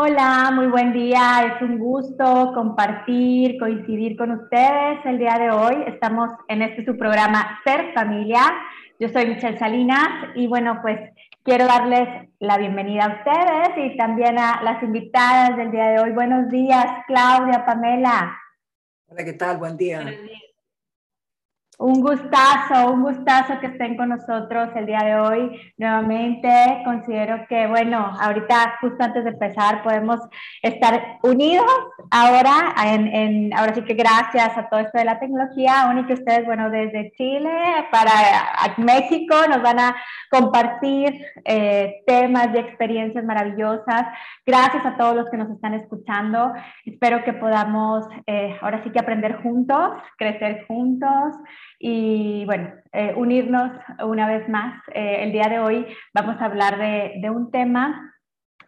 Hola, muy buen día. Es un gusto compartir, coincidir con ustedes el día de hoy. Estamos en este su programa Ser Familia. Yo soy Michelle Salinas y bueno, pues quiero darles la bienvenida a ustedes y también a las invitadas del día de hoy. Buenos días, Claudia, Pamela. Hola, ¿qué tal? Buen día. Buenos días. Un gustazo, un gustazo que estén con nosotros el día de hoy. Nuevamente, considero que, bueno, ahorita justo antes de empezar podemos estar unidos ahora, en, ahora sí que gracias a todo esto de la tecnología, aún y que ustedes, bueno, desde Chile para México nos van a compartir eh, temas y experiencias maravillosas. Gracias a todos los que nos están escuchando. Espero que podamos eh, ahora sí que aprender juntos, crecer juntos y bueno, eh, unirnos una vez más. Eh, el día de hoy vamos a hablar de, de un tema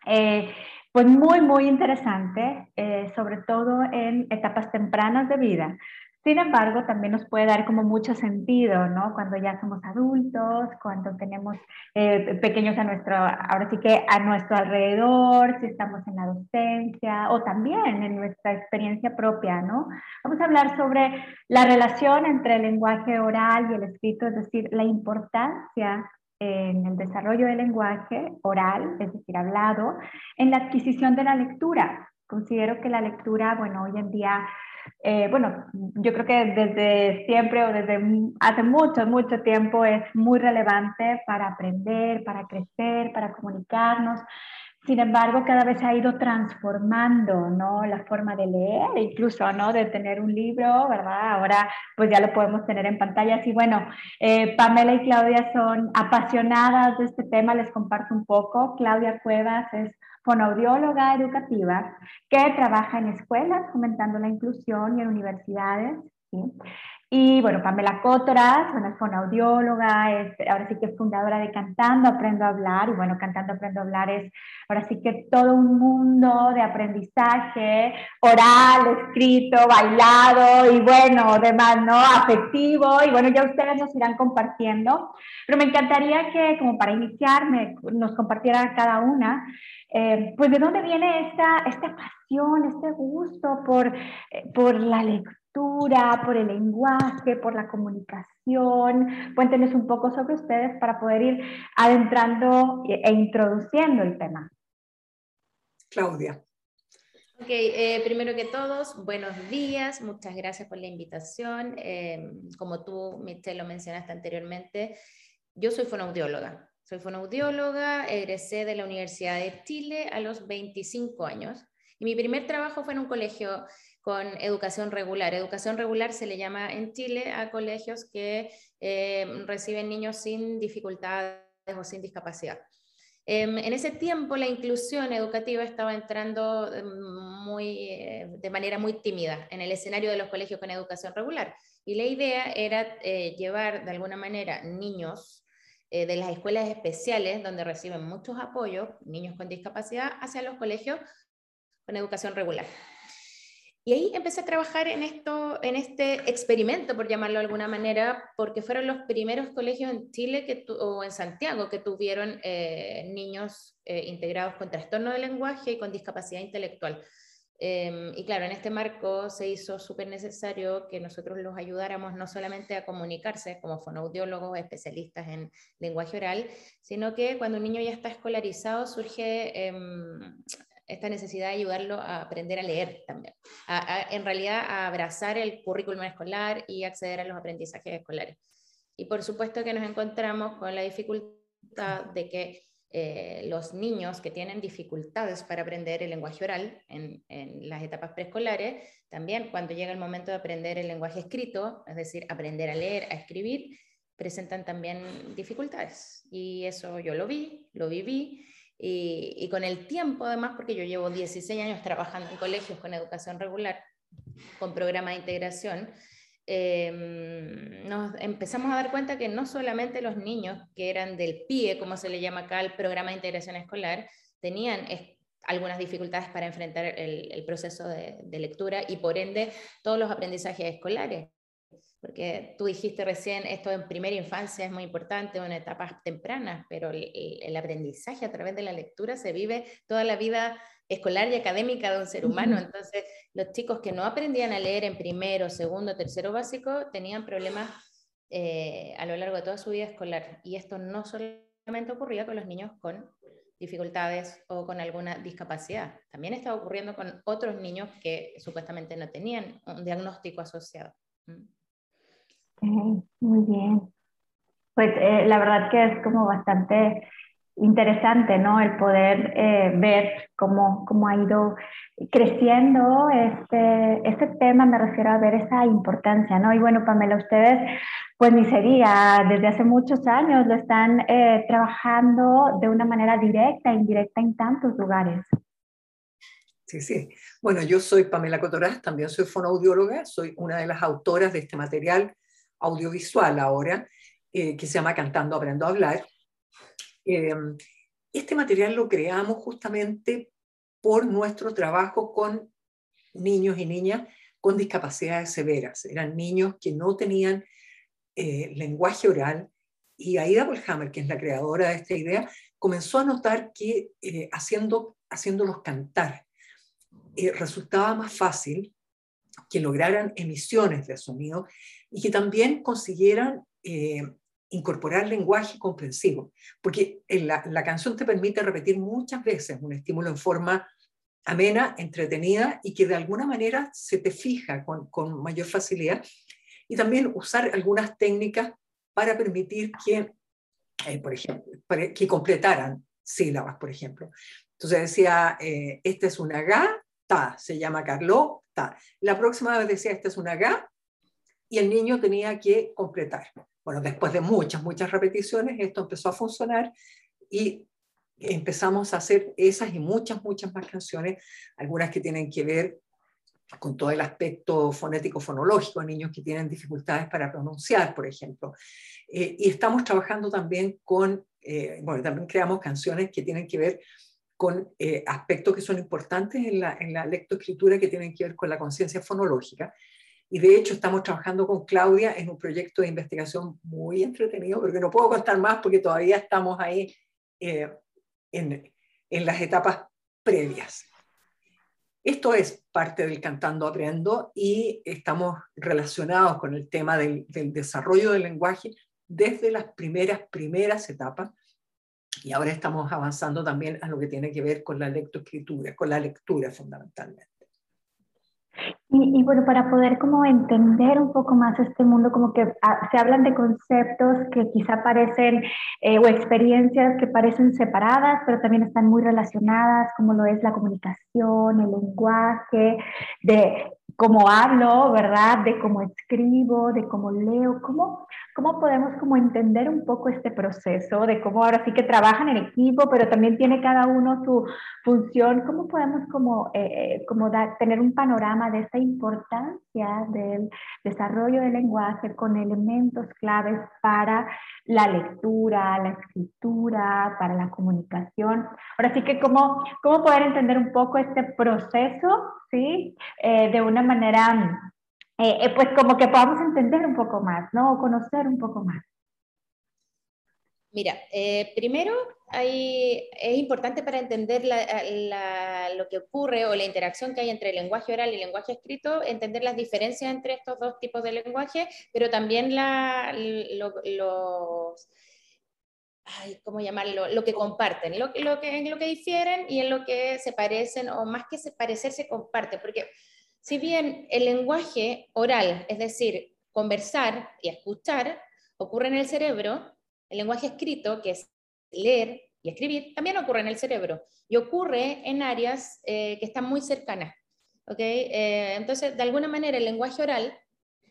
eh, pues muy, muy interesante, sobre todo en etapas tempranas de vida. Sin embargo, también nos puede dar como mucho sentido, ¿no? Cuando ya somos adultos, cuando tenemos eh, pequeños a nuestro, ahora sí que a nuestro alrededor, si estamos en la docencia o también en nuestra experiencia propia, ¿no? Vamos a hablar sobre la relación entre el lenguaje oral y el escrito, es decir, la importancia en el desarrollo del lenguaje oral, es decir, hablado, en la adquisición de la lectura. Considero que la lectura, bueno, hoy en día eh, bueno, yo creo que desde siempre o desde hace mucho, mucho tiempo es muy relevante para aprender, para crecer, para comunicarnos. Sin embargo, cada vez ha ido transformando, ¿no? La forma de leer, incluso, ¿no? De tener un libro, ¿verdad? Ahora, pues ya lo podemos tener en pantallas. Y bueno, eh, Pamela y Claudia son apasionadas de este tema, les comparto un poco. Claudia Cuevas es fonoaudióloga educativa que trabaja en escuelas fomentando la inclusión y en universidades. ¿sí? Y bueno, Pamela Cótoras, una fonoaudióloga, es, ahora sí que es fundadora de Cantando Aprendo a Hablar. Y bueno, Cantando Aprendo a Hablar es ahora sí que todo un mundo de aprendizaje oral, escrito, bailado y bueno, demás, ¿no? Afectivo. Y bueno, ya ustedes nos irán compartiendo. Pero me encantaría que, como para iniciarme, nos compartiera cada una eh, pues de dónde viene esta, esta pasión, este gusto por, eh, por la lectura, por el lenguaje, por la comunicación. Cuéntenos un poco sobre ustedes para poder ir adentrando e, e introduciendo el tema. Claudia. Ok, eh, primero que todos, buenos días, muchas gracias por la invitación. como tú, Michelle, lo mencionaste anteriormente, yo soy fonoaudióloga. Soy fonoaudióloga, egresé de la Universidad de Chile a los 25 años y mi primer trabajo fue en un colegio con educación regular. Educación regular se le llama en Chile a colegios que eh, reciben niños sin dificultades o sin discapacidad. Em, en ese tiempo la inclusión educativa estaba entrando em, muy, eh, de manera muy tímida en el escenario de los colegios con educación regular. Y la idea era eh, llevar de alguna manera niños eh, de las escuelas especiales, donde reciben muchos apoyos, niños con discapacidad, hacia los colegios con educación regular. Y ahí empecé a trabajar en, esto, en este experimento, por llamarlo de alguna manera, porque fueron los primeros colegios en Chile que o en Santiago que tuvieron eh, niños eh, integrados con trastorno de lenguaje y con discapacidad intelectual. Em, y claro, en este marco se hizo súper necesario que nosotros los ayudáramos no solamente a comunicarse como fonoaudiólogos especialistas en lenguaje oral, sino que cuando un niño ya está escolarizado surge em, esta necesidad de ayudarlo a aprender a leer también, en realidad a abrazar el currículum escolar y acceder a los aprendizajes escolares. Y por supuesto que nos encontramos con la dificultad de que eh, los niños que tienen dificultades para aprender el lenguaje oral en, las etapas preescolares, también cuando llega el momento de aprender el lenguaje escrito, es decir, aprender a leer, a escribir, presentan también dificultades. Y eso yo lo vi, lo viví, y, y con el tiempo además, porque yo llevo 16 años trabajando en colegios con educación regular, con programa de integración, Em, nos empezamos a dar cuenta que no solamente los niños que eran del PIE, como se le llama acá, el programa de integración escolar, tenían algunas dificultades para enfrentar el, proceso de, lectura y por ende todos los aprendizajes escolares. Porque tú dijiste recién, esto en primera infancia es muy importante, en etapas tempranas, pero el aprendizaje a través de la lectura se vive toda la vida escolar y académica de un ser humano. Entonces, los chicos que no aprendían a leer en primero, segundo, tercero básico tenían problemas eh, a lo largo de toda su vida escolar. Y esto no solamente ocurría con los niños con dificultades o con alguna discapacidad, también estaba ocurriendo con otros niños que supuestamente no tenían un diagnóstico asociado. muy bien. Pues eh, la verdad que es como bastante interesante, ¿no? El poder eh, ver cómo, cómo, ha ido creciendo este, este tema, me refiero a ver esa importancia, ¿no? Y bueno, Pamela, ustedes, pues ni sería, desde hace muchos años lo están eh, trabajando de una manera directa, indirecta en tantos lugares. Sí, sí. Bueno, yo soy Pamela Cotoraz, también soy fonoaudióloga, soy una de las autoras de este material audiovisual ahora, eh, que se llama Cantando Aprendo a Hablar, Em, este material lo creamos justamente por nuestro trabajo con niños y niñas con discapacidades severas. Eran niños que no tenían eh, lenguaje oral y Aida Polhammer, que es la creadora de esta idea, comenzó a notar que eh, haciendo, haciéndolos cantar eh, resultaba más fácil que lograran emisiones de sonido y que también consiguieran incorporar lenguaje comprensivo, porque la, canción te permite repetir muchas veces un estímulo en forma amena, entretenida y que de alguna manera se te fija con, con mayor facilidad. Y también usar algunas técnicas para permitir que, eh, por ejemplo, que completaran sílabas, por ejemplo. Entonces decía, eh, esta es una ga, ta, se llama Carlo, ta. La próxima vez decía, esta es una ga, y el niño tenía que completar. Bueno, después de muchas, muchas repeticiones, esto empezó a funcionar y empezamos a hacer esas y muchas, muchas más canciones, algunas que tienen que ver con todo el aspecto fonético-fonológico, niños que tienen dificultades para pronunciar, por ejemplo. Eh, y estamos trabajando también con, eh, bueno, también creamos canciones que tienen que ver con eh, aspectos que son importantes en la, en la lectoescritura, que tienen que ver con la conciencia fonológica. Y de hecho estamos trabajando con Claudia en un proyecto de investigación muy entretenido, porque no puedo contar más porque todavía estamos ahí eh, en, en las etapas previas. Esto es parte del Cantando Aprendo y estamos relacionados con el tema del, del, desarrollo del lenguaje desde las primeras, primeras etapas y ahora estamos avanzando también a lo que tiene que ver con la lectoescritura, con la lectura fundamentalmente. Y, bueno, para poder como entender un poco más este mundo, como que ah, se hablan de conceptos que quizá parecen, eh, o experiencias que parecen separadas, pero también están muy relacionadas, como lo es la comunicación, el lenguaje, de cómo hablo, ¿verdad? De cómo escribo, de cómo leo, cómo, cómo podemos como entender un poco este proceso, de cómo ahora sí que trabajan en equipo, pero también tiene cada uno su función, cómo podemos como, eh, eh, como tener un panorama de esta importancia del desarrollo del lenguaje con elementos claves para la lectura, la escritura, para la comunicación. Ahora sí que cómo, cómo poder entender un poco este proceso, ¿sí? Eh, de una manera, eh, eh, pues como que podamos entender un poco más, ¿no? O conocer un poco más. Mira, primero es importante para entender lo que ocurre o la interacción que hay entre el lenguaje oral y el lenguaje escrito, entender las diferencias entre estos dos tipos de lenguaje, pero también la, los ¿cómo llamarlo? Lo que comparten, lo, lo, que, en lo que difieren y en lo que se parecen, o más que se parecer, se comparte, porque si bien el lenguaje oral, es decir, conversar y escuchar, ocurre en el cerebro, el lenguaje escrito, que es leer y escribir, también ocurre en el cerebro y ocurre en áreas eh, que están muy cercanas. ¿okay? Eh, entonces, de alguna manera, el lenguaje oral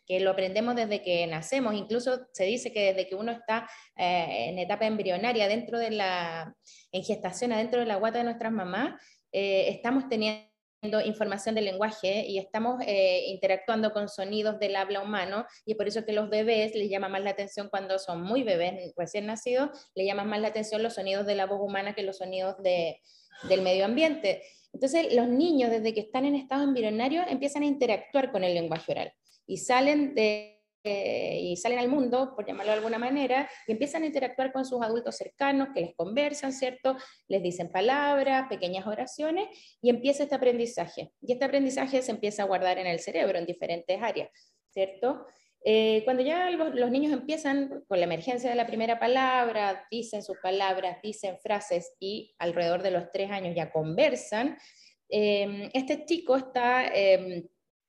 que lo aprendemos desde que nacemos, incluso se dice que desde que uno está eh, en etapa embrionaria, dentro de la, en gestación, adentro de la guata de nuestras mamás, estamos teniendo información del lenguaje y estamos eh, interactuando con sonidos del habla humano y por eso que los bebés les llama más la atención cuando son muy bebés, recién nacidos, les llama más la atención los sonidos de la voz humana que los sonidos de, del medio ambiente. Entonces, los niños desde que están en estado embrionario empiezan a interactuar con el lenguaje oral y salen de eh, y salen al mundo, por llamarlo de alguna manera, y empiezan a interactuar con sus adultos cercanos, que les conversan, ¿cierto? Les dicen palabras, pequeñas oraciones, y empieza este aprendizaje. Y este aprendizaje se empieza a guardar en el cerebro, en diferentes áreas, ¿cierto? Eh, cuando ya los, niños empiezan con la emergencia de la primera palabra, dicen sus palabras, dicen frases y alrededor de los tres años ya conversan, eh, este chico está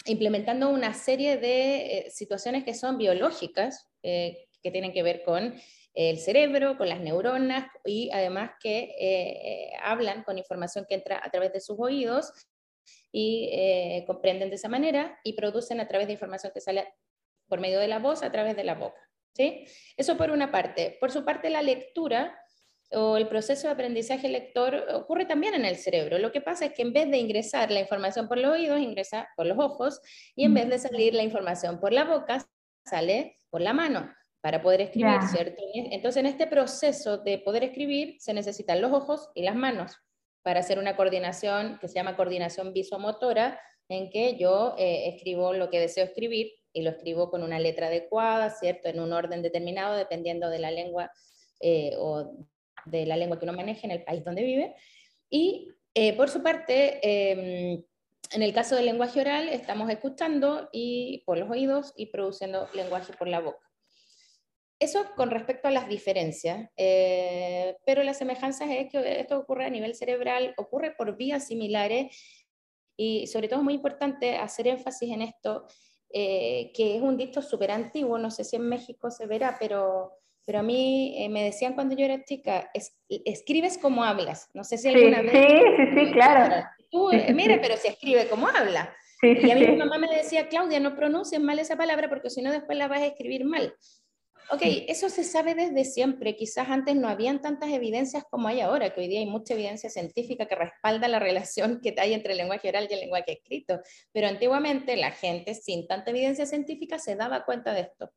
implementando una serie de eh, situaciones que son biológicas, eh, que tienen que ver con el cerebro, con las neuronas y además que eh, hablan con información que entra a través de sus oídos y comprenden de esa manera y producen a través de información que sale por medio de la voz a través de la boca. ¿sí? Eso por una parte. Por su parte, la lectura o el proceso de aprendizaje lector ocurre también en el cerebro. Lo que pasa es que en vez de ingresar la información por los oídos, ingresa por los ojos y en vez de salir la información por la boca, sale por la mano para poder escribir, ¿cierto? Entonces, en este proceso de poder escribir se necesitan los ojos y las manos para hacer una coordinación que se llama coordinación visomotora, en que yo eh, escribo lo que deseo escribir y lo escribo con una letra adecuada, ¿cierto? En un orden determinado, dependiendo de la lengua eh, o de la lengua que uno maneja en el país donde vive. Y eh, por su parte, em, en el caso del lenguaje oral, estamos escuchando y por los oídos y produciendo lenguaje por la boca. Eso con respecto a las diferencias, eh, pero las semejanzas es que esto ocurre a nivel cerebral, ocurre por vías similares y sobre todo es muy importante hacer énfasis en esto, eh, que es un dicho súper antiguo, no sé si en México se verá, pero pero a mí eh, me decían cuando yo era chica, escribes como hablas. No sé si alguna vez... Sí, sí, sí, claro. Tú, eh, mira, pero se escribe como habla. y a mí mi mamá me decía, Claudia, no pronuncies mal esa palabra porque si no después la vas a escribir mal. Ok, eso se sabe desde siempre. Quizás antes no habían tantas evidencias como hay ahora, que hoy día hay mucha evidencia científica que respalda la relación que hay entre el lenguaje oral y el lenguaje escrito. Pero antiguamente la gente sin tanta evidencia científica se daba cuenta de esto.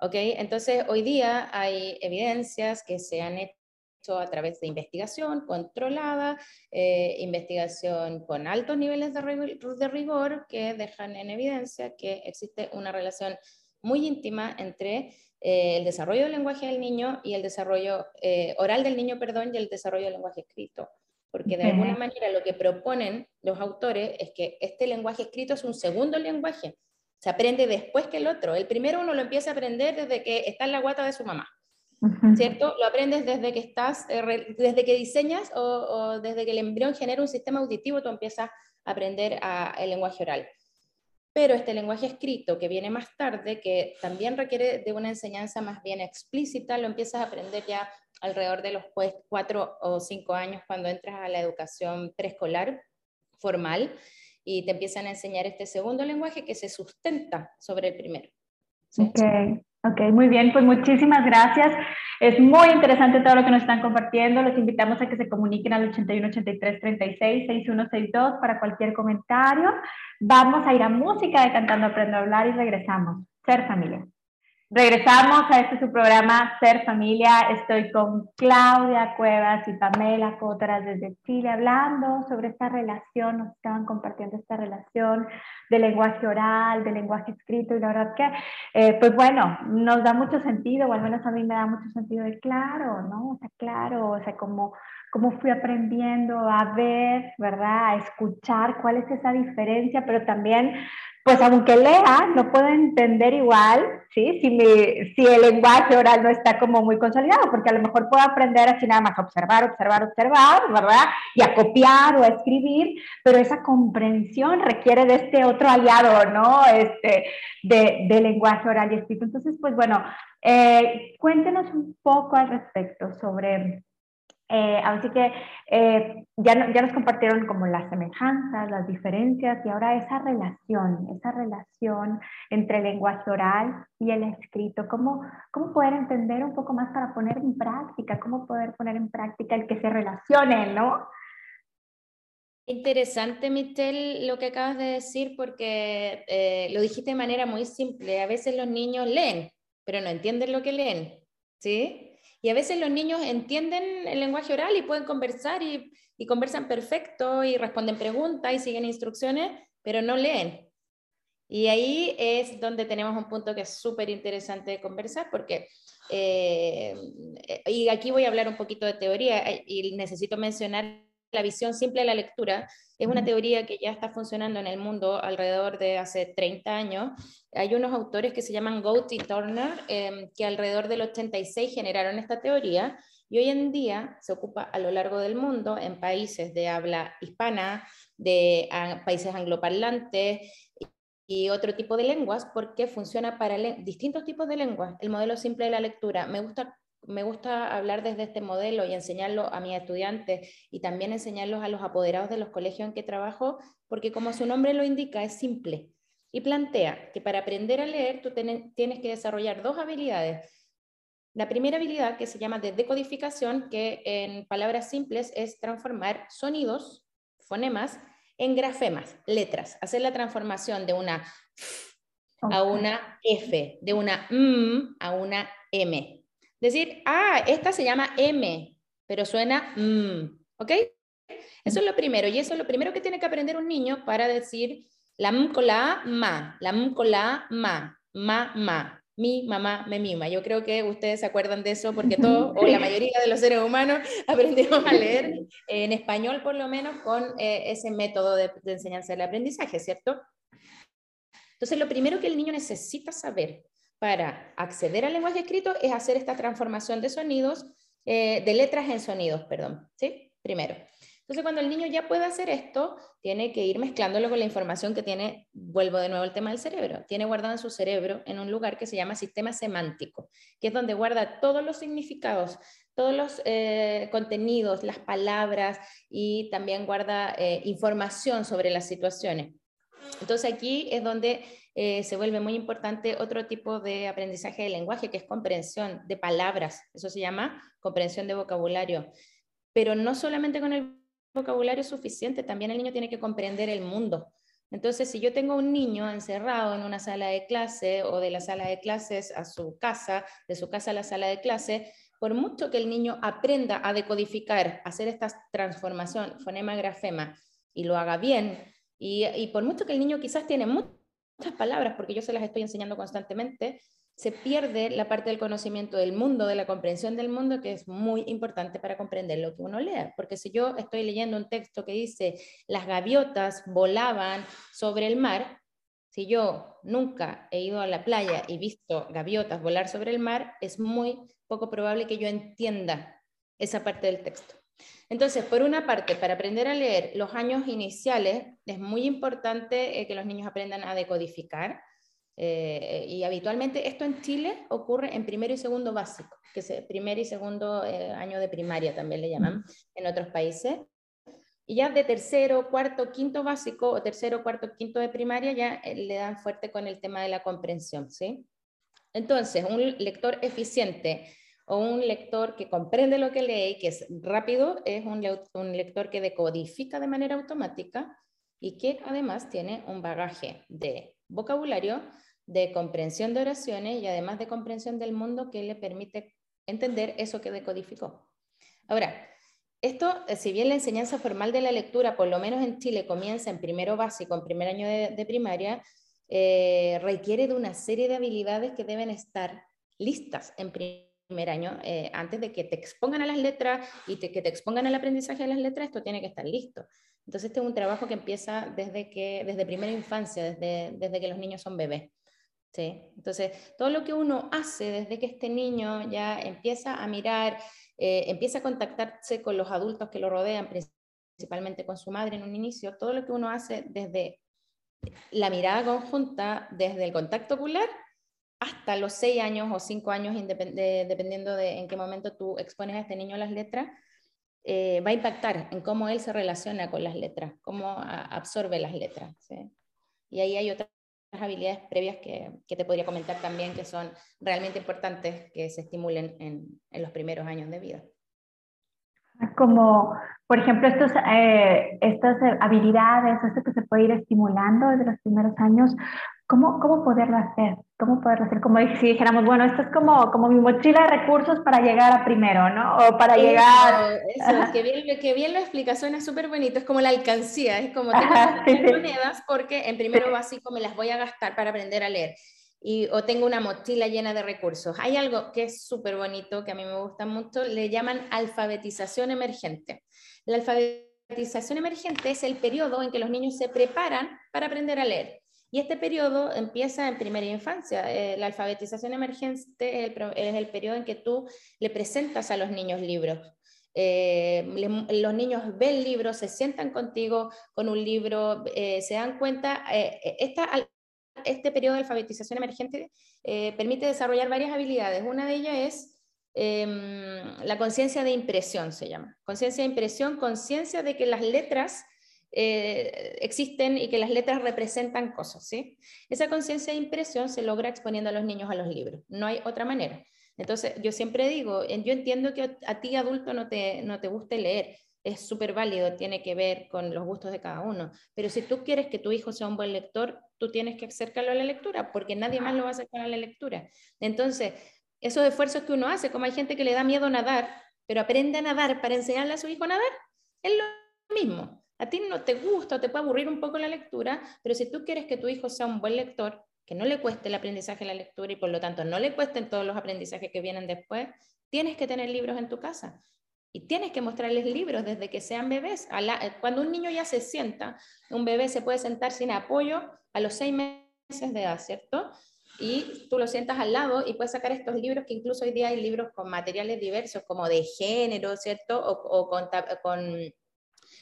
¿Okay? Entonces, hoy día hay evidencias que se han hecho a través de investigación controlada, eh, investigación con altos niveles de rigor, de rigor, que dejan en evidencia que existe una relación muy íntima entre eh, el desarrollo del lenguaje del niño y el desarrollo eh, oral del niño, perdón, y el desarrollo del lenguaje escrito. Porque de alguna manera lo que proponen los autores es que este lenguaje escrito es un segundo lenguaje, se aprende después que el otro. El primero uno lo empieza a aprender desde que está en la guata de su mamá, ¿cierto? Lo aprendes desde que estás, eh, desde que diseñas o, desde que el embrión genera un sistema auditivo, tú empiezas a aprender el lenguaje oral. Pero este lenguaje escrito que viene más tarde, que también requiere de una enseñanza más bien explícita, lo empiezas a aprender ya alrededor de los cuatro o cinco años cuando entras a la educación preescolar formal y te empiezan a enseñar este segundo lenguaje que se sustenta sobre el primero. Okay. ok, muy bien, pues muchísimas gracias. Es muy interesante todo lo que nos están compartiendo. Los invitamos a que se comuniquen al 81 83 36 6162 para cualquier comentario. Vamos a ir a música de Cantando Aprendo a Hablar y regresamos. Ser familia. Regresamos a este su programa Ser Familia. Estoy con Claudia Cuevas y Pamela Cotras desde Chile hablando sobre esta relación, nos estaban compartiendo esta relación de lenguaje oral, de lenguaje escrito y la verdad que, eh, pues bueno, nos da mucho sentido, o al menos a mí me da mucho sentido de claro, ¿no? O sea, claro, o sea, como cómo fui aprendiendo a ver, ¿verdad? A escuchar cuál es esa diferencia, pero también pues aunque lea, no puedo entender igual, ¿sí? Si, si el lenguaje oral no está como muy consolidado, porque a lo mejor puedo aprender así nada más a observar, observar, observar, ¿verdad? Y a copiar o a escribir, pero esa comprensión requiere de este otro aliado, ¿no? Este, de, de lenguaje oral y escrito. Entonces, pues bueno, eh, cuéntenos un poco al respecto sobre eh, así que eh, ya, ya nos compartieron como las semejanzas, las diferencias y ahora esa relación, esa relación entre el lenguaje oral y el escrito, ¿cómo, cómo poder entender un poco más para poner en práctica, cómo poder poner en práctica el que se relacionen, ¿no? Interesante, Michelle, lo que acabas de decir, porque eh, lo dijiste de manera muy simple. A veces los niños leen, pero no entienden lo que leen, ¿sí? Y a veces los niños entienden el lenguaje oral y pueden conversar y, conversan perfecto y responden preguntas y siguen instrucciones, pero no leen. Y ahí es donde tenemos un punto que es súper interesante de conversar, porque, eh, y aquí voy a hablar un poquito de teoría, eh, y necesito mencionar la visión simple de la lectura. Es una teoría que ya está funcionando en el mundo alrededor de hace 30 años. Hay unos autores que se llaman Goat y Turner, em, que alrededor del 86 generaron esta teoría, y hoy en día se ocupa a lo largo del mundo en países de habla hispana, de países angloparlantes, y otro tipo de lenguas porque funciona para distintos tipos de lenguas. El modelo simple de la lectura. Me gusta, me gusta hablar desde este modelo y enseñarlo a mis estudiantes y también enseñarlos a los apoderados de los colegios en que trabajo, porque como su nombre lo indica, es simple. Y plantea que para aprender a leer tú tienes que desarrollar dos habilidades. La primera habilidad, que se llama de decodificación, que en palabras simples es transformar sonidos, fonemas, en grafemas, letras, hacer la transformación de una a una F, de una M a una M. Decir, ah, esta se llama M, pero suena M, ¿ok? Eso es lo primero, y eso es lo primero que tiene que aprender un niño para decir la M con la A, ma, la M con la A, ma, ma, ma mi mamá me mima. Yo creo que ustedes se acuerdan de eso porque todos, o la mayoría de los seres humanos, aprendimos a leer en español por lo menos con eh, ese método de, enseñanza del aprendizaje, ¿cierto? Entonces, lo primero que el niño necesita saber para acceder al lenguaje escrito es hacer esta transformación de sonidos, eh, de letras en sonidos, perdón, ¿sí? Primero. Entonces, cuando el niño ya puede hacer esto, tiene que ir mezclándolo con la información que tiene, vuelvo de nuevo al tema del cerebro, tiene guardado en su cerebro en un lugar que se llama sistema semántico, que es donde guarda todos los significados, todos los eh, contenidos, las palabras y también guarda eh, información sobre las situaciones. Entonces aquí es donde eh, se vuelve muy importante otro tipo de aprendizaje de lenguaje, que es comprensión de palabras. Eso se llama comprensión de vocabulario. Pero no solamente con el vocabulario suficiente, también el niño tiene que comprender el mundo. Entonces, si yo tengo un niño encerrado en una sala de clase o de la sala de clases a su casa, de su casa a la sala de clase, por mucho que el niño aprenda a decodificar, hacer esta transformación fonema-grafema y lo haga bien, y, y, por mucho que el niño quizás tiene muchas palabras, porque yo se las estoy enseñando constantemente, se pierde la parte del conocimiento del mundo, de la comprensión del mundo, que es muy importante para comprender lo que uno lea. Porque si yo estoy leyendo un texto que dice, las gaviotas volaban sobre el mar, si yo nunca he ido a la playa y visto gaviotas volar sobre el mar, es muy poco probable que yo entienda esa parte del texto. Entonces, por una parte, para aprender a leer los años iniciales, es muy importante eh, que los niños aprendan a decodificar, eh, y habitualmente esto en Chile ocurre en primero y segundo básico, que es primer y segundo eh, año de primaria también le llaman en otros países. Y ya de tercero, cuarto, quinto básico o tercero, cuarto, quinto de primaria ya le dan fuerte con el tema de la comprensión, ¿sí? Entonces, un lector eficiente o un lector que comprende lo que lee y que es rápido es un, un lector que decodifica de manera automática y que además tiene un bagaje de vocabulario de comprensión de oraciones y además de comprensión del mundo que le permite entender eso que decodificó. Ahora, esto, eh, si bien la enseñanza formal de la lectura, por lo menos en Chile, comienza en primero básico, en primer año de, primaria, eh, requiere de una serie de habilidades que deben estar listas en primer año, eh, antes de que te expongan a las letras y que te expongan al aprendizaje de las letras, esto tiene que estar listo. Entonces, este es un trabajo que empieza desde, que, desde primera infancia, desde, desde que los niños son bebés. ¿sí? Entonces, todo lo que uno hace desde que este niño ya empieza a mirar, eh, empieza a contactarse con los adultos que lo rodean, principalmente con su madre en un inicio, todo lo que uno hace desde la mirada conjunta, desde el contacto ocular, hasta los seis años o cinco años, dependiendo de en qué momento tú expones a este niño las letras, eh, va a impactar en cómo él se relaciona con las letras, cómo absorbe las letras. Y ahí hay otras habilidades previas que, que, te podría comentar también que son realmente importantes que se estimulen en, en los primeros años de vida. Como, por ejemplo, estos, eh, estas habilidades, esto que se puede ir estimulando desde los primeros años, ¿cómo, ¿cómo poderlo hacer? ¿Cómo poderlo hacer? Como si dijéramos, bueno, esto es como, como mi mochila de recursos para llegar a primero, ¿no? O para llegar... Eso, que bien, que bien lo explica, suena súper bonito, es como la alcancía, es como tengo monedas porque en primero básico me las voy a gastar para aprender a leer. Y, o tengo una mochila llena de recursos. Hay algo que es súper bonito, que a mí me gusta mucho, le llaman alfabetización emergente. La alfabetización emergente es el periodo en que los niños se preparan para aprender a leer. Y este periodo empieza en primera infancia. Eh, la alfabetización emergente es el, periodo en que tú le presentas a los niños libros. Eh, los niños ven libros, se sientan contigo con un libro, eh, se dan cuenta, este periodo de alfabetización emergente permite desarrollar varias habilidades. Una de ellas es em, la conciencia de impresión, se llama. Conciencia de impresión, conciencia de que las letras eh, existen y que las letras representan cosas, ¿sí? Esa conciencia de impresión se logra exponiendo a los niños a los libros, no hay otra manera. Entonces, yo siempre digo, yo entiendo que a ti adulto no te, no te guste leer, es súper válido, tiene que ver con los gustos de cada uno, pero si tú quieres que tu hijo sea un buen lector, tú tienes que acercarlo a la lectura, porque nadie más lo va a acercar a la lectura. Entonces, esos esfuerzos que uno hace, como hay gente que le da miedo nadar, pero aprende a nadar para enseñarle a su hijo a nadar, es lo mismo. A ti no te gusta o te puede aburrir un poco la lectura, pero si tú quieres que tu hijo sea un buen lector, que no le cueste el aprendizaje la lectura y por lo tanto no le cuesten todos los aprendizajes que vienen después, tienes que tener libros en tu casa. Y tienes que mostrarles libros desde que sean bebés. cuando un niño ya se sienta, un bebé se puede sentar sin apoyo a los seis meses de edad, ¿cierto? Y tú lo sientas al lado y puedes sacar estos libros, que incluso hoy día hay libros con materiales diversos, como de género, ¿cierto? O, con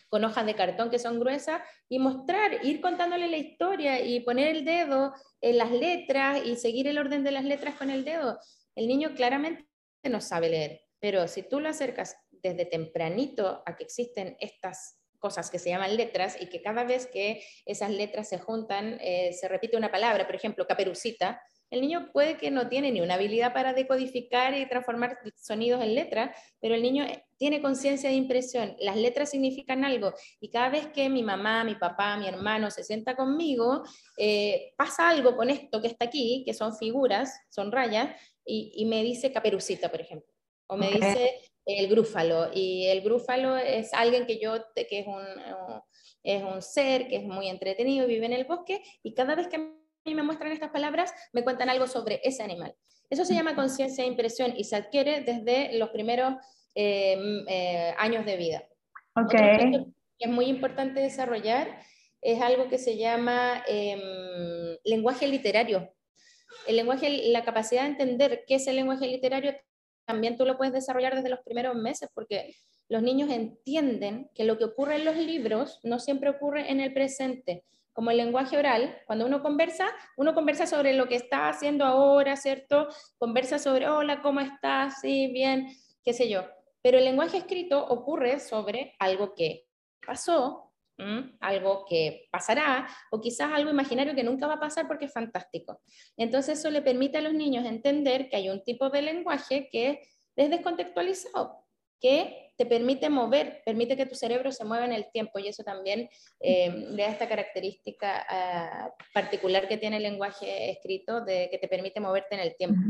con hojas de cartón que son gruesas y mostrar, ir contándole la historia y poner el dedo en las letras y seguir el orden de las letras con el dedo. El niño claramente no sabe leer, pero si tú lo acercas desde tempranito a que existen estas cosas que se llaman letras y que cada vez que esas letras se juntan eh, se repite una palabra, por ejemplo, caperucita, el niño puede que no tiene ni una habilidad para decodificar y transformar sonidos en letras, pero el niño tiene conciencia de impresión. Las letras significan algo. Y cada vez que mi mamá, mi papá, mi hermano se sienta conmigo, eh, pasa algo con esto que está aquí, que son figuras, son rayas, y, me dice caperucita, por ejemplo, o me dice el grúfalo, y el grúfalo es alguien que yo, que es un, es un ser que es muy entretenido, vive en el bosque, y cada vez que me muestran estas palabras, me cuentan algo sobre ese animal. Eso se llama conciencia de impresión y se adquiere desde los primeros eh, eh, años de vida. Okay. que es muy importante desarrollar es algo que se llama em, lenguaje literario. El lenguaje, la capacidad de entender qué es el lenguaje literario, también tú lo puedes desarrollar desde los primeros meses, porque los niños entienden que lo que ocurre en los libros no siempre ocurre en el presente como el lenguaje oral, cuando uno conversa, uno conversa sobre lo que está haciendo ahora, ¿cierto? Conversa sobre, hola, ¿cómo estás? Sí, bien, qué sé yo. Pero el lenguaje escrito ocurre sobre algo que pasó, algo que pasará, o quizás algo imaginario que nunca va a pasar porque es fantástico. Entonces eso le permite a los niños entender que hay un tipo de lenguaje que es descontextualizado, que te permite mover, permite que tu cerebro se mueva en el tiempo y eso también eh, da esta característica ah, particular que tiene el lenguaje escrito de que te permite moverte en el tiempo.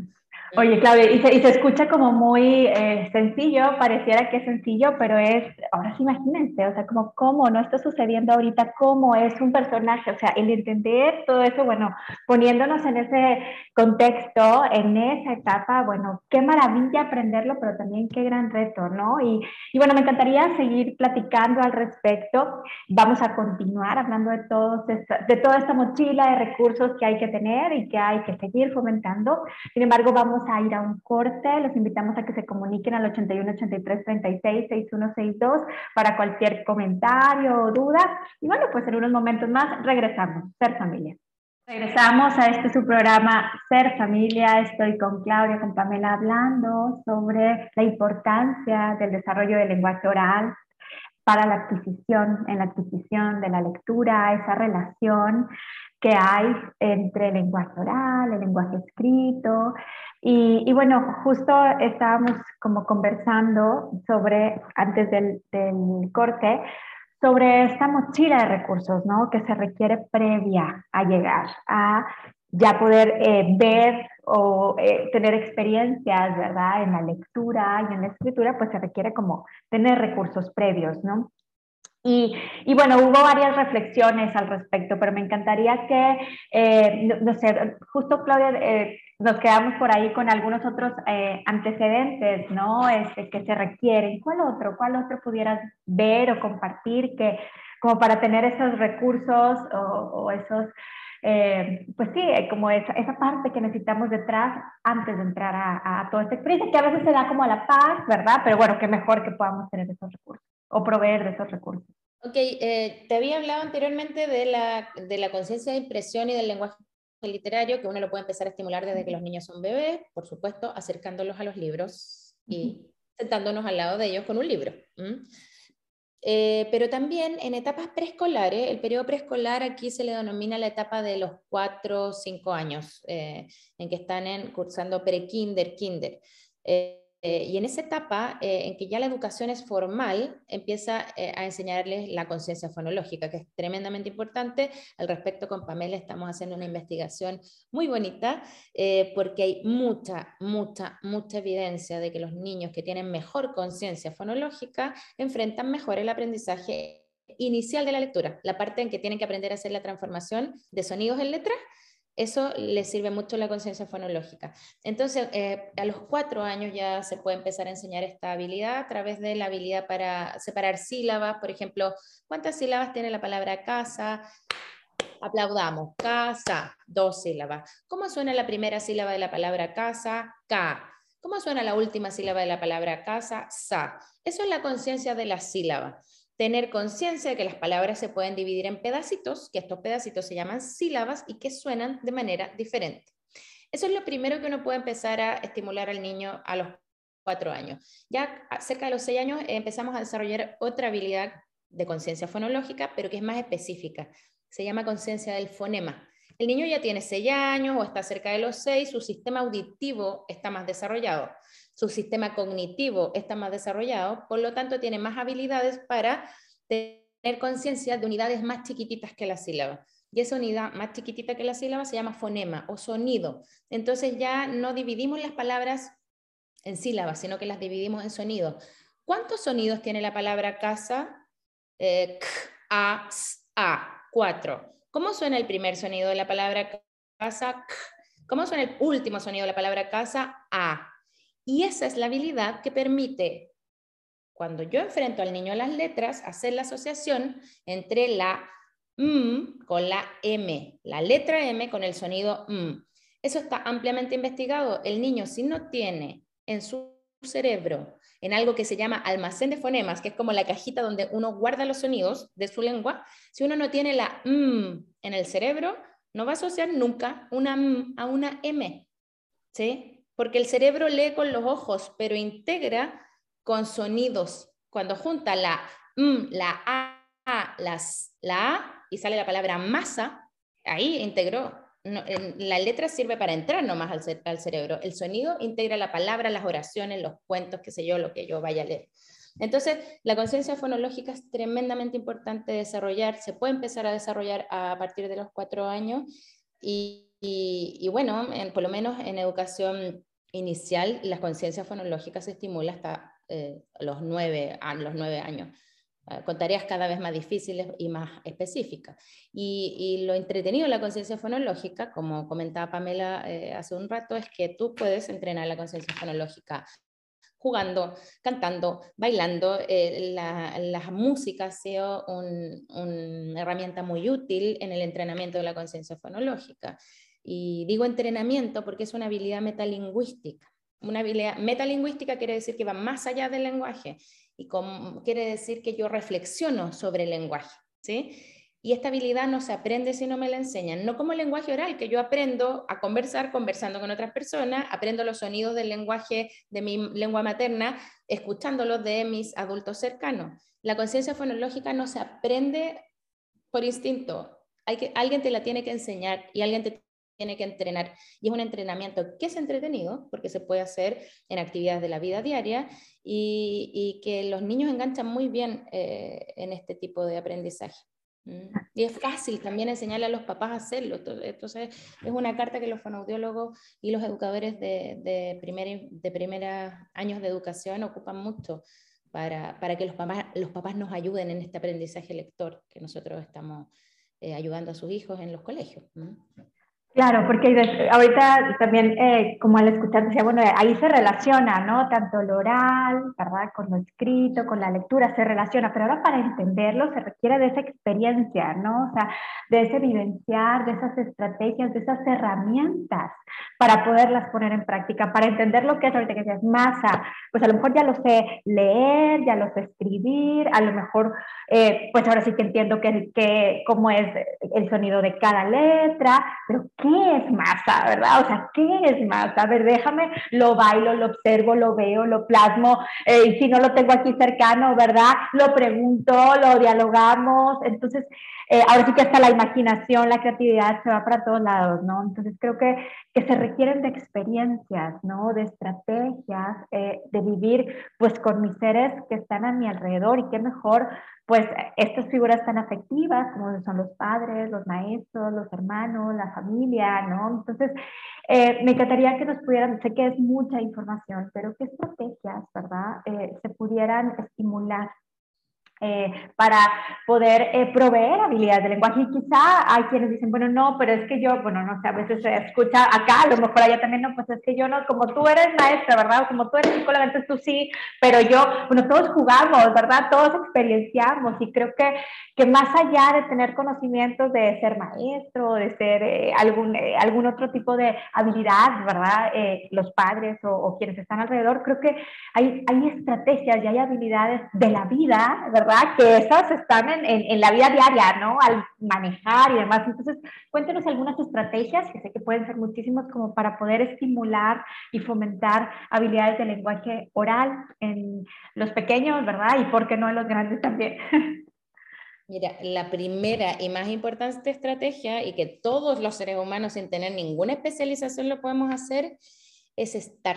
Oye, Claudia, y se, escucha como muy eh, sencillo, pareciera que es sencillo, pero es, ahora sí imagínense, o sea, como cómo no está sucediendo ahorita, cómo es un personaje, o sea, el entender todo eso, bueno, poniéndonos en ese contexto, en esa etapa, bueno, qué maravilla aprenderlo, pero también qué gran reto, ¿no? Y, y bueno, me encantaría seguir platicando al respecto, vamos a continuar hablando de, todos de toda esta mochila de recursos que hay que tener y que hay que seguir fomentando, sin embargo, vamos a ir a un corte. Los invitamos a que se comuniquen al 81 83 36 6162 para cualquier comentario o duda. Y bueno, pues en unos momentos más regresamos. Ser familia. Regresamos a este su programa Ser Familia. Estoy con Claudia, con Pamela, hablando sobre la importancia del desarrollo del lenguaje oral para la adquisición, en la adquisición de la lectura, esa relación que hay entre el lenguaje oral, el lenguaje escrito. Y, bueno, justo estábamos como conversando sobre, antes del, del corte, sobre esta mochila de recursos, ¿no? Que se requiere previa a llegar a ya poder eh, ver o eh, tener experiencias, ¿verdad? En la lectura y en la escritura, pues se requiere como tener recursos previos, ¿no? Y, y, bueno, hubo varias reflexiones al respecto, pero me encantaría que, eh, no, sé, justo Claudia, eh, nos quedamos por ahí con algunos otros eh, antecedentes, ¿no? Este, que se requieren. ¿Cuál otro? ¿Cuál otro pudieras ver o compartir que, como para tener esos recursos o, o esos, pues sí, como esa, esa, parte que necesitamos detrás antes de entrar a, a toda esta experiencia, que a veces se da como a la paz, ¿verdad? Pero bueno, qué mejor que podamos tener esos recursos o proveer de esos recursos. Ok, eh, te había hablado anteriormente de la, de la conciencia de impresión y del lenguaje literario, que uno lo puede empezar a estimular desde que los niños son bebés, por supuesto, acercándolos a los libros y sentándonos al lado de ellos con un libro. Eh, pero también en etapas preescolares, el periodo preescolar aquí se le denomina la etapa de los 4 o 5 años, eh, en que están en, cursando pre-kinder, kinder. kinder. Eh, y en esa etapa eh, en que ya la educación es formal, empieza eh, a enseñarles la conciencia fonológica, que es tremendamente importante. Al respecto, con Pamela estamos haciendo una investigación muy bonita, porque hay mucha, mucha, mucha evidencia de que los niños que tienen mejor conciencia fonológica enfrentan mejor el aprendizaje inicial de la lectura, la parte en que tienen que aprender a hacer la transformación de sonidos en letras eso les sirve mucho la conciencia fonológica. Entonces, eh, a los cuatro años ya se puede empezar a enseñar esta habilidad a través de la habilidad para separar sílabas. Por ejemplo, ¿cuántas sílabas tiene la palabra casa? Aplaudamos. Casa, dos sílabas. ¿Cómo suena la primera sílaba de la palabra casa? K. ¿Cómo suena la última sílaba de la palabra casa? Sa. Eso es la conciencia de la sílaba tener conciencia de que las palabras se pueden dividir en pedacitos, que estos pedacitos se llaman sílabas y que suenan de manera diferente. Eso es lo primero que uno puede empezar a estimular al niño a los cuatro años. Ya cerca de los seis años empezamos a desarrollar otra habilidad de conciencia fonológica, pero que es más específica. Se llama conciencia del fonema. El niño ya tiene seis años o está cerca de los seis, su sistema auditivo está más desarrollado su sistema cognitivo está más desarrollado, por lo tanto tiene más habilidades para tener conciencia de unidades más chiquititas que la sílaba. Y esa unidad más chiquitita que la sílaba se llama fonema o sonido. Entonces ya no dividimos las palabras en sílabas, sino que las dividimos en sonidos. ¿Cuántos sonidos tiene la palabra casa? Eh, k, a, s, a, cuatro. ¿Cómo suena el primer sonido de la palabra casa? K. ¿Cómo suena el último sonido de la palabra casa? A. Y esa es la habilidad que permite, cuando yo enfrento al niño a las letras, hacer la asociación entre la M con la M, la letra M con el sonido M. Eso está ampliamente investigado. El niño, si no tiene en su cerebro, en algo que se llama almacén de fonemas, que es como la cajita donde uno guarda los sonidos de su lengua, si uno no tiene la M en el cerebro, no va a asociar nunca una M a una M. ¿Sí? Porque el cerebro lee con los ojos, pero integra con sonidos. Cuando junta la M, la A, las, la A y sale la palabra masa, ahí integró. la letra sirve para entrar nomás al, al cerebro. El sonido integra la palabra, las oraciones, los cuentos, qué sé yo, lo que yo vaya a leer. Entonces, la conciencia fonológica es tremendamente importante desarrollar, se puede empezar a desarrollar a partir de los cuatro años y, y, bueno, por lo menos en educación inicial, la conciencia fonológica se estimula hasta eh, los, nueve, a los nueve años, eh, con tareas cada vez más difíciles y más específicas. Y, lo entretenido de la conciencia fonológica, como comentaba Pamela eh, hace un rato, es que tú puedes entrenar la conciencia fonológica jugando, cantando, bailando. la, música ha sido una herramienta muy útil en el entrenamiento de la conciencia fonológica. Y digo entrenamiento porque es una habilidad metalingüística. Una habilidad metalingüística quiere decir que va más allá del lenguaje y quiere decir que yo reflexiono sobre el lenguaje. ¿sí? Y esta habilidad no se aprende si no me la enseñan, no como el lenguaje oral, que yo aprendo a conversar conversando con otras personas, aprendo los sonidos del lenguaje de mi lengua materna, escuchándolos de mis adultos cercanos. La conciencia fonológica no se aprende por instinto, Hay que, alguien te la tiene que enseñar y alguien te tiene que entrenar. Y es un entrenamiento que es entretenido, porque se puede hacer en actividades de la vida diaria y, que los niños enganchan muy bien eh, en este tipo de aprendizaje. Y es fácil también enseñarle a los papás a hacerlo. Entonces, es una carta que los fonoaudiólogos y los educadores de, de, primer, de primeros años de educación ocupan mucho para, para que los papás, los papás nos ayuden en este aprendizaje lector que nosotros estamos eh, ayudando a sus hijos en los colegios. Claro, porque ahorita también, eh, como al escuchar, decía, bueno, ahí se relaciona, ¿no? Tanto lo oral, ¿verdad? Con lo escrito, con la lectura, se relaciona, pero ahora para entenderlo se requiere de esa experiencia, ¿no? O sea, de ese vivenciar, de esas estrategias, de esas herramientas para poderlas poner en práctica, para entender lo que es ahorita que decías masa, pues a lo mejor ya lo sé leer, ya lo sé escribir, a lo mejor, eh, pues ahora sí que entiendo que, que, cómo es el sonido de cada letra, pero ¿qué es masa, verdad? O sea, ¿qué es masa? A ver, déjame, lo bailo, lo observo, lo veo, lo plasmo, eh, y si no lo tengo aquí cercano, ¿verdad? Lo pregunto, lo dialogamos, entonces, eh, ahora sí que hasta la imaginación, la creatividad se va para todos lados, ¿no? Entonces creo que, que se requieren de experiencias, ¿no? De estrategias, eh, de vivir pues con mis seres que están a mi alrededor y qué mejor pues estas figuras tan afectivas como son los padres, los maestros, los hermanos, la familia, ¿no? Entonces, eh, me encantaría que nos pudieran, sé que es mucha información, pero qué estrategias, ¿verdad? se pudieran estimular eh, para poder eh, proveer habilidades de lenguaje. Y quizá hay quienes dicen, bueno, no, pero es que yo, bueno, no sé, a veces se escucha acá, a lo mejor allá también, no, pues es que yo no, como tú eres maestra, ¿verdad? como tú eres psicóloga, entonces tú sí, pero yo, bueno, todos jugamos, ¿verdad? Todos experienciamos y creo que, que más allá de tener conocimientos de ser maestro, de ser eh, algún, algún otro tipo de habilidad, ¿verdad? los padres o, quienes están alrededor, creo que hay, hay estrategias y hay habilidades de la vida, ¿verdad? Que esas están en, en, la vida diaria, ¿no? Al manejar y demás. Entonces, cuéntenos algunas estrategias, que sé que pueden ser muchísimas, como para poder estimular y fomentar habilidades de lenguaje oral en los pequeños, ¿verdad? Y por qué no en los grandes también. Mira, la primera y más importante estrategia, y que todos los seres humanos sin tener ninguna especialización lo podemos hacer, es estar.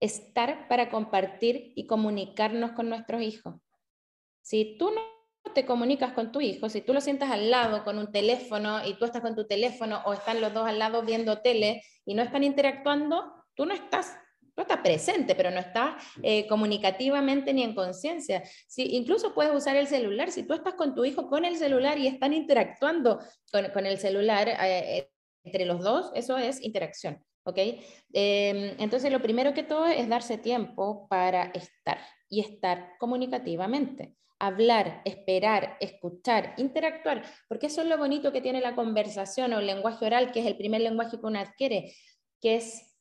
Estar para compartir y comunicarnos con nuestros hijos. Si tú no te comunicas con tu hijo, si tú lo sientas al lado con un teléfono y tú estás con tu teléfono o están los dos al lado viendo tele y no están interactuando, tú no estás, tú estás presente, pero no estás eh, comunicativamente ni en conciencia. Si, incluso puedes usar el celular, si tú estás con tu hijo con el celular y están interactuando con, el celular eh, entre los dos, eso es interacción. ¿ok? Em, entonces, lo primero que todo es darse tiempo para estar y estar comunicativamente hablar, esperar, escuchar, interactuar, porque eso es lo bonito que tiene la conversación o el lenguaje oral, que es el primer lenguaje que uno adquiere, que es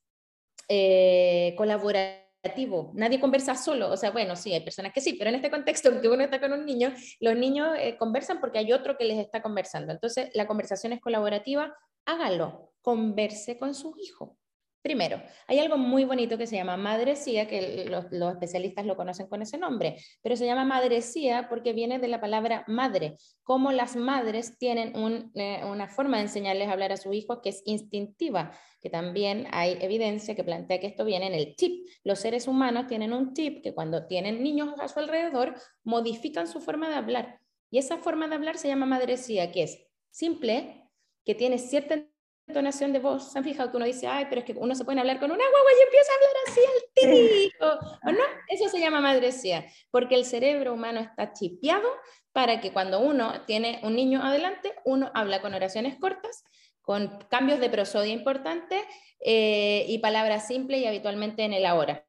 eh, colaborativo. Nadie conversa solo, o sea, bueno, sí, hay personas que sí, pero en este contexto que uno está con un niño, los niños eh, conversan porque hay otro que les está conversando. Entonces, la conversación es colaborativa, hágalo, converse con su hijo. Primero, hay algo muy bonito que se llama madrecía, que los, especialistas lo conocen con ese nombre, pero se llama madrecía porque viene de la palabra madre, como las madres tienen eh, una forma de enseñarles a hablar a su hijo que es instintiva, que también hay evidencia que plantea que esto viene en el chip. Los seres humanos tienen un chip que cuando tienen niños a su alrededor modifican su forma de hablar. Y esa forma de hablar se llama madrecía, que es simple, que tiene cierta entonación de voz. ¿Se han fijado que uno dice, ay, pero es que uno se puede hablar con una guagua y empieza a hablar así al tío? ¿O no? Eso se llama madrecía, porque el cerebro humano está chipeado para que cuando uno tiene un niño adelante, uno habla con oraciones cortas, con cambios de prosodia importantes eh, y palabras simples y habitualmente en el ahora.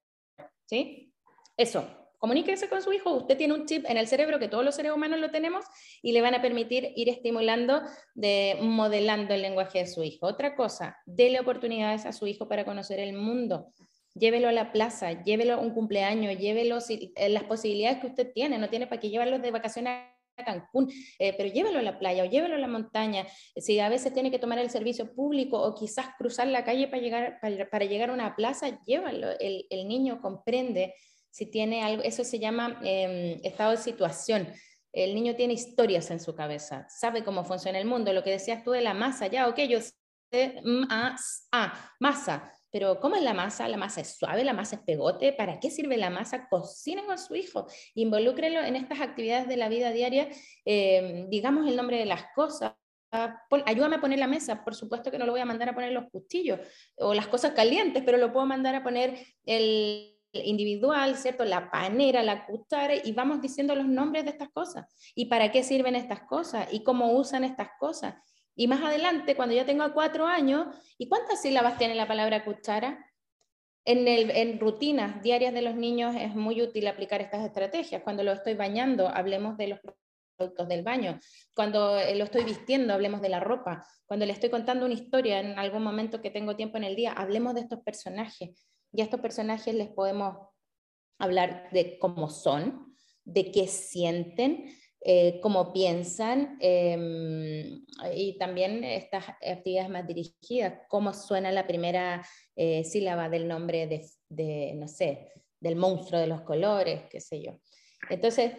¿Sí? Eso, comuníquese con su hijo, usted tiene un chip en el cerebro que todos los seres humanos lo tenemos y le van a permitir ir estimulando, de, modelando el lenguaje de su hijo. Otra cosa, dele oportunidades a su hijo para conocer el mundo. Llévelo a la plaza, llévelo a un cumpleaños, llévelo eh, las posibilidades que usted tiene, no tiene para qué llevarlo de vacaciones a Cancún, eh, pero llévelo a la playa o llévelo a la montaña. Si a veces tiene que tomar el servicio público o quizás cruzar la calle para llegar, para, llegar a una plaza, llévalo. El niño comprende si tiene algo, eso se llama em, estado de situación. El niño tiene historias en su cabeza, sabe cómo funciona el mundo. Lo que decías tú de la masa, ya, ok, yo masa. Pero ¿cómo es la masa? La masa es suave, la masa es pegote. ¿Para qué sirve la masa? Cocinen con su hijo. Involúcrenlo en estas actividades de la vida diaria. Eh, digamos el nombre de las cosas. ayúdame a poner la mesa. Por supuesto que no lo voy a mandar a poner los cuchillos o las cosas calientes, pero lo puedo mandar a poner el individual, ¿cierto? La panera, la cuchara, y vamos diciendo los nombres de estas cosas. ¿Y para qué sirven estas cosas? ¿Y cómo usan estas cosas? Y más adelante, cuando yo tenga cuatro años, ¿y cuántas sílabas tiene la palabra cuchara? En, el, en, rutinas diarias de los niños es muy útil aplicar estas estrategias. Cuando lo estoy bañando, hablemos de los productos del baño. Cuando eh, lo estoy vistiendo, hablemos de la ropa. Cuando le estoy contando una historia en algún momento que tengo tiempo en el día, hablemos de estos personajes. Y a estos personajes les podemos hablar de cómo son, de qué sienten, eh, cómo piensan em, y también estas actividades más dirigidas, cómo suena la primera eh, sílaba del nombre de, no sé, del monstruo de los colores, qué sé yo. Entonces,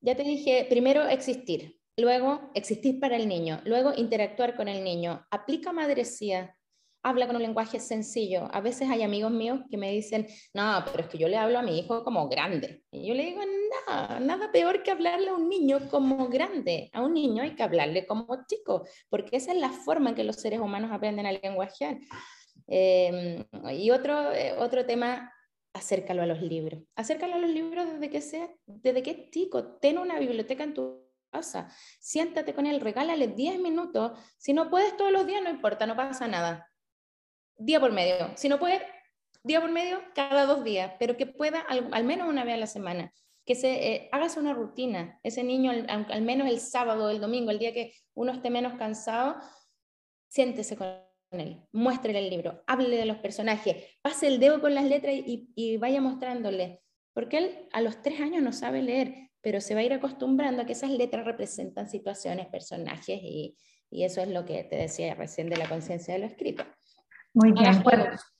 ya te dije, primero existir, luego existir para el niño, luego interactuar con el niño, aplica madrecía, habla con un lenguaje sencillo. A veces hay amigos míos que me dicen, no, pero es que yo le hablo a mi hijo como grande. Y yo le digo, nada, nada peor que hablarle a un niño como grande. A un niño hay que hablarle como chico, porque esa es la forma en que los seres humanos aprenden a lenguajear. Em, y otro, eh, otro tema, acércalo a los libros. Acércalo a los libros desde que sea, desde que es chico. Ten una biblioteca en tu casa. Siéntate con él, regálale 10 minutos. Si no puedes todos los días, no importa, no pasa nada día por medio. Si no puede, día por medio, cada dos días, pero que pueda al, menos una vez a la semana. Que se eh, hágase una rutina. Ese niño, al, menos el sábado, el domingo, el día que uno esté menos cansado, siéntese con él, muéstrele el libro, hable de los personajes, pase el dedo con las letras y, vaya mostrándole. Porque él a los tres años no sabe leer, pero se va a ir acostumbrando a que esas letras representan situaciones, personajes y, y eso es lo que te decía recién de la conciencia de lo escrito. Muy bien. Juegos.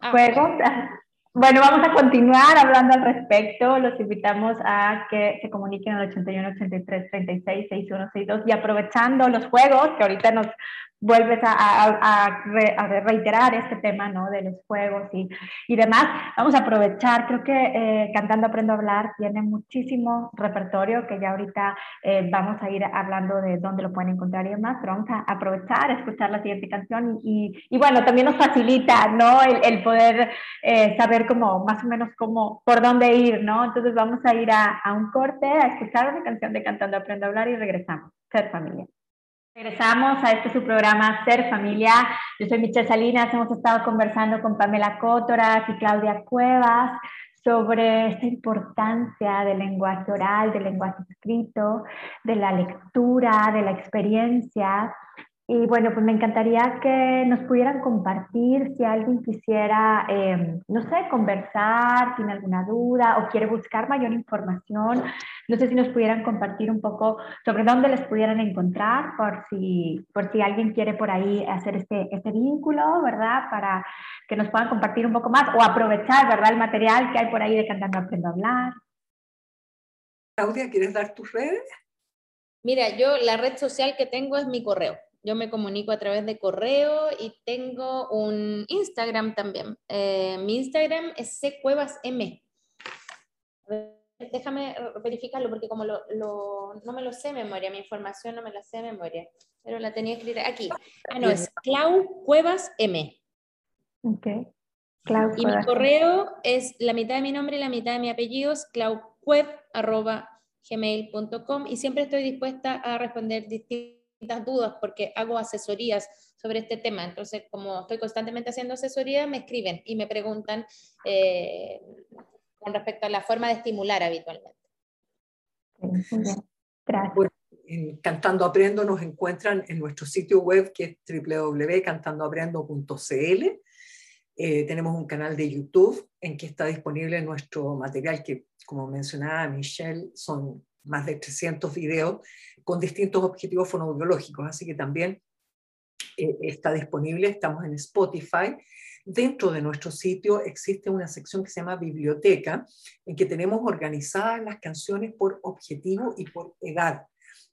Ah, juegos. Bueno, vamos a continuar hablando al respecto. Los invitamos a que se comuniquen al 81 83 36 6162 y aprovechando los juegos que ahorita nos vuelves a, reiterar este tema ¿no? de los juegos y, y demás. Vamos a aprovechar, creo que eh, Cantando Aprendo a Hablar tiene muchísimo repertorio que ya ahorita eh, vamos a ir hablando de dónde lo pueden encontrar y demás, pero vamos a aprovechar, escuchar la siguiente canción y, y bueno, también nos facilita ¿no? el, poder eh, saber cómo, más o menos cómo, por dónde ir, ¿no? Entonces vamos a ir a, a un corte, a escuchar una canción de Cantando Aprendo a Hablar y regresamos. Ser familia. Regresamos a este su programa Ser Familia. Yo soy Michelle Salinas. Hemos estado conversando con Pamela Cótoras y Claudia Cuevas sobre esta importancia del lenguaje oral, del lenguaje escrito, de la lectura, de la experiencia y bueno, pues me encantaría que nos pudieran compartir si alguien quisiera, eh, no sé, conversar, tiene alguna duda o quiere buscar mayor información. No sé si nos pudieran compartir un poco sobre dónde les pudieran encontrar, por si, por si alguien quiere por ahí hacer este, este vínculo, ¿verdad? Para que nos puedan compartir un poco más o aprovechar, ¿verdad? El material que hay por ahí de Cantando Aprendo a Hablar. Claudia, ¿quieres dar tus redes? Mira, yo la red social que tengo es mi correo yo me comunico a través de correo y tengo un Instagram también. Eh, mi Instagram es ccuevasm. Déjame verificarlo porque como lo, no me lo sé de memoria, mi información no me la sé de memoria, pero la tenía escrita aquí. Ah, no, es Clau Cuevas M. Ok. y mi correo es la mitad de mi nombre y la mitad de mi apellido, es gmail.com y siempre estoy dispuesta a responder distintas dudas porque hago asesorías sobre este tema. Entonces, como estoy constantemente haciendo asesoría, me escriben y me preguntan eh, con respecto a la forma de estimular habitualmente. en Cantando Aprendo nos encuentran en nuestro sitio web que es www.cantandoaprendo.cl. Eh, tenemos un canal de YouTube en que está disponible nuestro material que, como mencionaba Michelle, son más de 300 videos con distintos objetivos fonoaudiológicos, así que también eh, está disponible, estamos en Spotify. Dentro de nuestro sitio existe una sección que se llama biblioteca, en que tenemos organizadas las canciones por objetivo y por edad.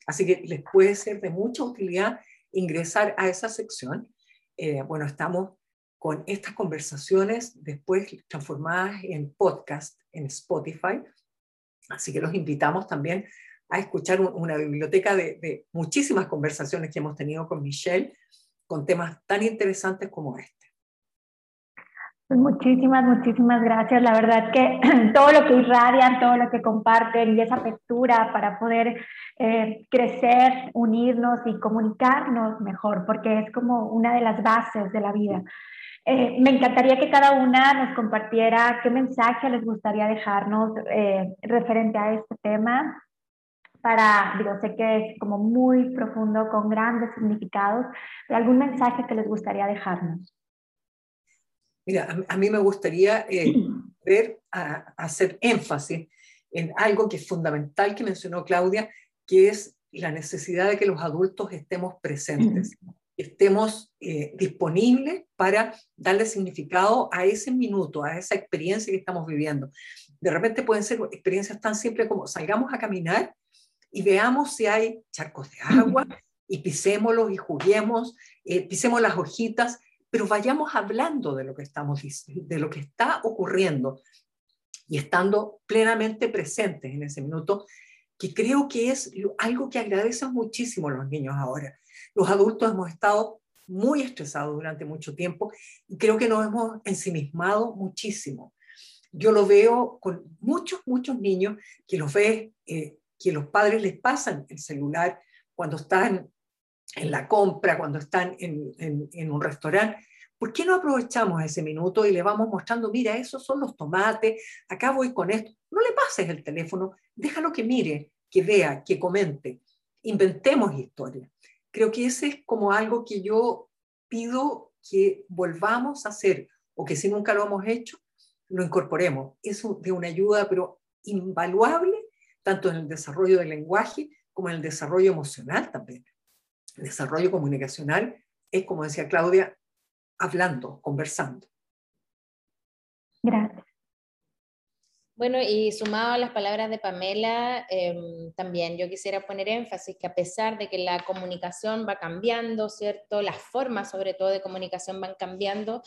Así que les puede ser de mucha utilidad ingresar a esa sección. eh, bueno, estamos con estas conversaciones después transformadas en podcast en Spotify. Así que los invitamos también a escuchar una biblioteca de, de, muchísimas conversaciones que hemos tenido con Michelle con temas tan interesantes como este. Pues muchísimas, muchísimas gracias. La verdad que todo lo que irradian, todo lo que comparten y esa apertura para poder eh, crecer, unirnos y comunicarnos mejor, porque es como una de las bases de la vida. Eh, me encantaría que cada una nos compartiera qué mensaje les gustaría dejarnos eh, referente a este tema. Para, digo, sé que es como muy profundo, con grandes significados, pero algún mensaje que les gustaría dejarnos. Mira, a, mí me gustaría eh, ver, a, hacer énfasis en algo que es fundamental que mencionó Claudia, que es la necesidad de que los adultos estemos presentes, estemos eh, disponibles para darle significado a ese minuto, a esa experiencia que estamos viviendo. De repente pueden ser experiencias tan simples como salgamos a caminar y veamos si hay charcos de agua y pisémoslos y juguemos, eh, pisemos las hojitas pero vayamos hablando de lo que estamos de lo que está ocurriendo y estando plenamente presentes en ese minuto, que creo que es algo que agradecen muchísimo los niños ahora. Los adultos hemos estado muy estresados durante mucho tiempo y creo que nos hemos ensimismado muchísimo. Yo lo veo con muchos, muchos niños que los ve, eh, que los padres les pasan el celular cuando están en la compra, cuando están en, en, un restaurante, ¿por qué no aprovechamos ese minuto y le vamos mostrando, mira, esos son los tomates, acá voy con esto? No le pases el teléfono, déjalo que mire, que vea, que comente. Inventemos historia. Creo que ese es como algo que yo pido que volvamos a hacer o que si nunca lo hemos hecho, lo incorporemos. Es de una ayuda, pero invaluable, tanto en el desarrollo del lenguaje como en el desarrollo emocional también desarrollo comunicacional es, como decía Claudia, hablando, conversando. Gracias. Bueno, y sumado a las palabras de Pamela, em, también yo quisiera poner énfasis que a pesar de que la comunicación va cambiando, ¿cierto? Las formas sobre todo de comunicación van cambiando,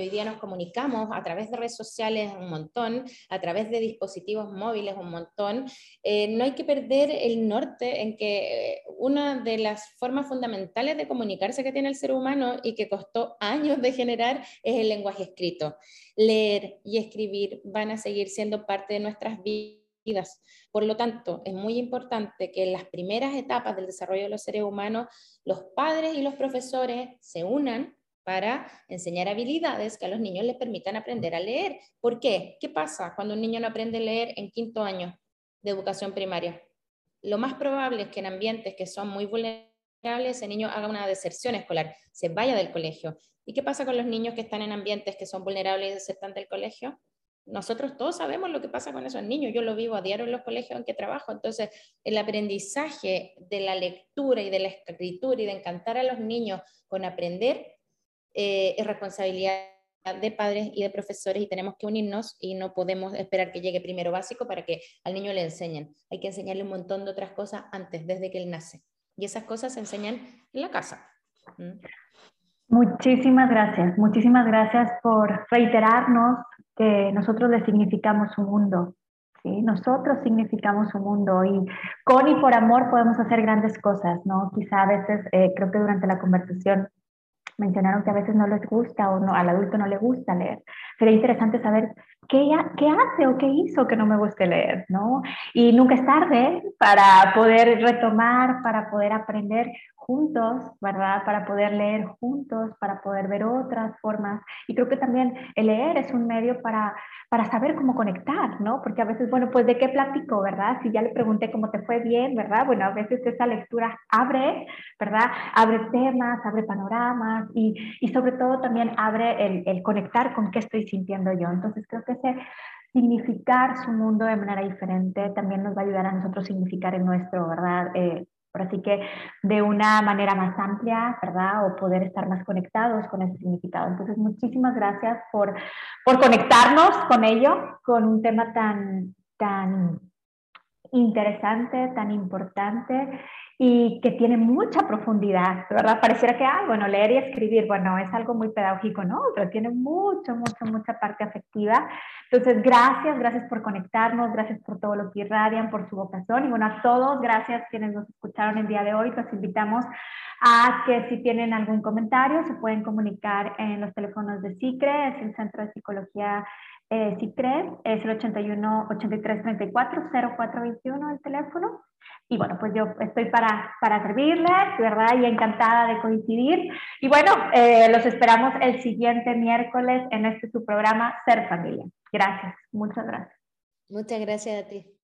Hoy día nos comunicamos a través de redes sociales un montón, a través de dispositivos móviles un montón. Eh, no hay que perder el norte en que eh, una de las formas fundamentales de comunicarse que tiene el ser humano y que costó años de generar es el lenguaje escrito. Leer y escribir van a seguir siendo parte de nuestras vidas. Por lo tanto, es muy importante que en las primeras etapas del desarrollo de los seres humanos, los padres y los profesores se unan para enseñar habilidades que a los niños les permitan aprender a leer. ¿Por qué? ¿Qué pasa cuando un niño no aprende a leer en quinto año de educación primaria? Lo más probable es que en ambientes que son muy vulnerables, ese niño haga una deserción escolar, se vaya del colegio. ¿Y qué pasa con los niños que están en ambientes que son vulnerables y desertan del colegio? Nosotros todos sabemos lo que pasa con esos niños. Yo lo vivo a diario en los colegios en que trabajo. Entonces, el aprendizaje de la lectura y de la escritura y de encantar a los niños con aprender eh, es responsabilidad de padres y de profesores y tenemos que unirnos y no podemos esperar que llegue primero básico para que al niño le enseñen. Hay que enseñarle un montón de otras cosas antes, desde que él nace. Y esas cosas se enseñan en la casa. ¿Mm? Muchísimas gracias, muchísimas gracias por reiterarnos que nosotros le significamos un mundo. ¿sí? Nosotros significamos un mundo y con y por amor podemos hacer grandes cosas, ¿no? Quizá a veces, eh, creo que durante la conversación mencionaron que a veces no les gusta o no, al adulto no le gusta leer. Sería interesante saber qué, qué hace o qué hizo que no me guste leer, ¿no? Y nunca es tarde para poder retomar, para poder aprender juntos, ¿verdad? Para poder leer juntos, para poder ver otras formas. Y creo que también el leer es un medio para, para saber cómo conectar, ¿no? Porque a veces, bueno, pues de qué platico, ¿verdad? Si ya le pregunté cómo te fue bien, ¿verdad? Bueno, a veces esa lectura abre, ¿verdad? Abre temas, abre panoramas y, y sobre todo también abre el, el conectar con qué estoy sintiendo yo. Entonces creo que ese significar su mundo de manera diferente también nos va a ayudar a nosotros significar el nuestro, ¿verdad? Eh, Así que de una manera más amplia, ¿verdad? O poder estar más conectados con ese significado. Entonces, muchísimas gracias por, por conectarnos con ello, con un tema tan, tan interesante, tan importante y que tiene mucha profundidad, ¿verdad? Pareciera que, ah, bueno, leer y escribir, bueno, es algo muy pedagógico, ¿no? Pero tiene mucho, mucho, mucha parte afectiva. Entonces, gracias, gracias por conectarnos, gracias por todo lo que irradian, por su vocación. Y bueno, a todos, gracias quienes nos escucharon el día de hoy. Los invitamos a que si tienen algún comentario, se pueden comunicar en los teléfonos de CICRE, es el Centro de Psicología eh, CICRE, es el 81 83 34 0421 el teléfono. Y bueno, pues yo estoy para, para servirles, ¿verdad? Y encantada de coincidir. Y bueno, eh, los esperamos el siguiente miércoles en este su programa Ser Familia. Gracias, muchas gracias. Muchas gracias a ti.